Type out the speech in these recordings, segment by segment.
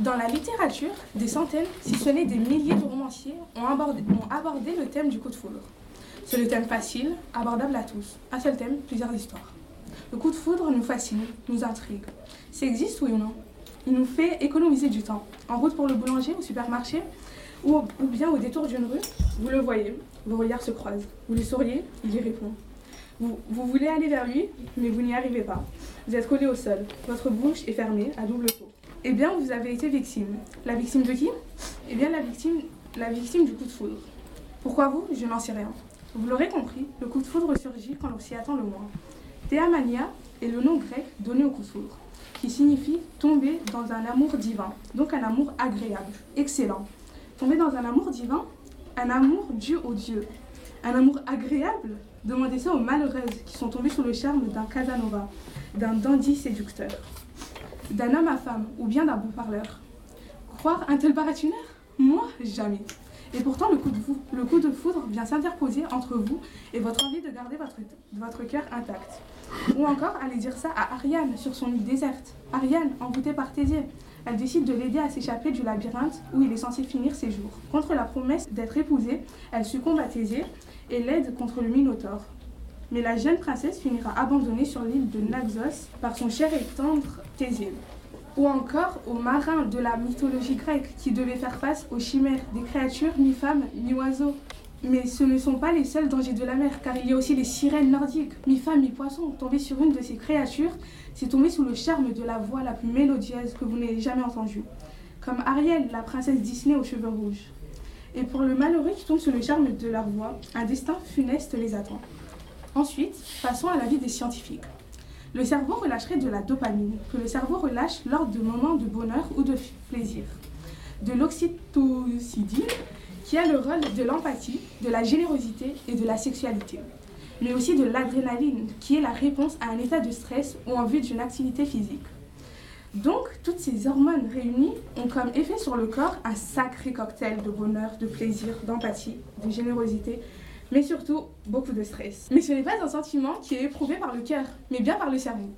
Dans la littérature, des centaines, si ce n'est des milliers de romanciers ont abordé, le thème du coup de foudre. C'est le thème facile, abordable à tous. Un seul thème, plusieurs histoires. Le coup de foudre nous fascine, nous intrigue. Ça existe oui ou non? Il nous fait économiser du temps. En route pour le boulanger, au supermarché, ou, ou bien au détour d'une rue, vous le voyez, vos regards se croisent. Vous lui souriez, il y répond. Vous, vous voulez aller vers lui, mais vous n'y arrivez pas. Vous êtes collé au sol. Votre bouche est fermée à double tour. Eh bien, vous avez été victime. La victime de qui? Eh bien, la victime, du coup de foudre. Pourquoi vous? Je n'en sais rien. Vous l'aurez compris, le coup de foudre surgit quand on s'y attend le moins. Théamania est le nom grec donné au coup de foudre, qui signifie tomber dans un amour divin, donc un amour agréable, excellent. Tomber dans un amour divin, un amour dû au Dieu. Un amour agréable? Demandez ça aux malheureuses qui sont tombées sous le charme d'un Casanova, d'un dandy séducteur, d'un homme à femme ou bien d'un bon parleur. Croire un tel paratunaire Moi, jamais. Et pourtant, le coup, de foudre vient s'interposer entre vous et votre envie de garder votre, cœur intact. Ou encore, aller dire ça à Ariane sur son île déserte. Ariane, envoûtée par Thésée, elle décide de l'aider à s'échapper du labyrinthe où il est censé finir ses jours. Contre la promesse d'être épousée, elle succombe à Thésée et l'aide contre le Minotaure. Mais la jeune princesse finira abandonnée sur l'île de Naxos par son cher et tendre Thésée. Ou encore aux marins de la mythologie grecque qui devaient faire face aux chimères, des créatures ni femmes ni oiseaux. Mais ce ne sont pas les seuls dangers de la mer, car il y a aussi les sirènes nordiques, mi-femmes, mi-poissons. Tomber sur une de ces créatures, c'est tomber sous le charme de la voix la plus mélodieuse que vous n'ayez jamais entendue. Comme Ariel, la princesse Disney aux cheveux rouges. Et pour le malheureux qui tombe sous le charme de leur voix, un destin funeste les attend. Ensuite, passons à la vie des scientifiques. Le cerveau relâcherait de la dopamine, que le cerveau relâche lors de moments de bonheur ou de plaisir. De l'oxytocine, qui a le rôle de l'empathie, de la générosité et de la sexualité. Mais aussi de l'adrénaline, qui est la réponse à un état de stress ou en vue d'une activité physique. Donc, toutes ces hormones réunies ont comme effet sur le corps un sacré cocktail de bonheur, de plaisir, d'empathie, de générosité, mais surtout beaucoup de stress. Mais ce n'est pas un sentiment qui est éprouvé par le cœur, mais bien par le cerveau.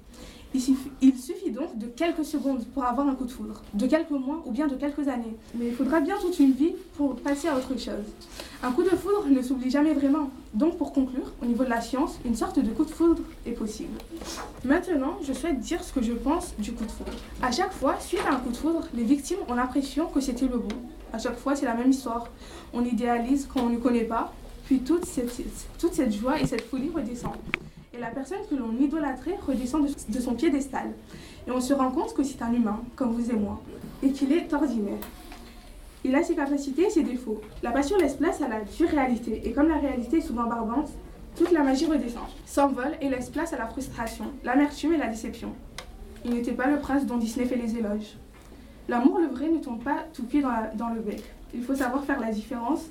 Il suffit, donc de quelques secondes pour avoir un coup de foudre, de quelques mois ou bien de quelques années. Mais il faudra bien toute une vie pour passer à autre chose. Un coup de foudre ne s'oublie jamais vraiment. Donc pour conclure, au niveau de la science, une sorte de coup de foudre est possible. Maintenant, je souhaite dire ce que je pense du coup de foudre. À chaque fois, suite à un coup de foudre, les victimes ont l'impression que c'était le bon. À chaque fois, c'est la même histoire. On idéalise quand on ne connaît pas, puis toute cette, joie et cette folie redescend. Et la personne que l'on idolâtrait redescend de, son piédestal. Et on se rend compte que c'est un humain, comme vous et moi, et qu'il est ordinaire. Il a ses capacités et ses défauts. La passion laisse place à la dure réalité, et comme la réalité est souvent barbante, toute la magie redescend, s'envole et laisse place à la frustration, l'amertume et la déception. Il n'était pas le prince dont Disney fait les éloges. L'amour, le vrai, ne tombe pas tout pied dans le bec. Il faut savoir faire la différence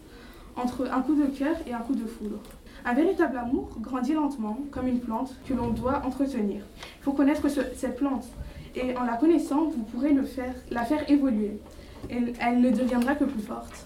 entre un coup de cœur et un coup de foudre. Un véritable amour grandit lentement, comme une plante que l'on doit entretenir. Il faut connaître ce- cette plante, et en la connaissant, vous pourrez la faire évoluer. Et elle ne deviendra que plus forte.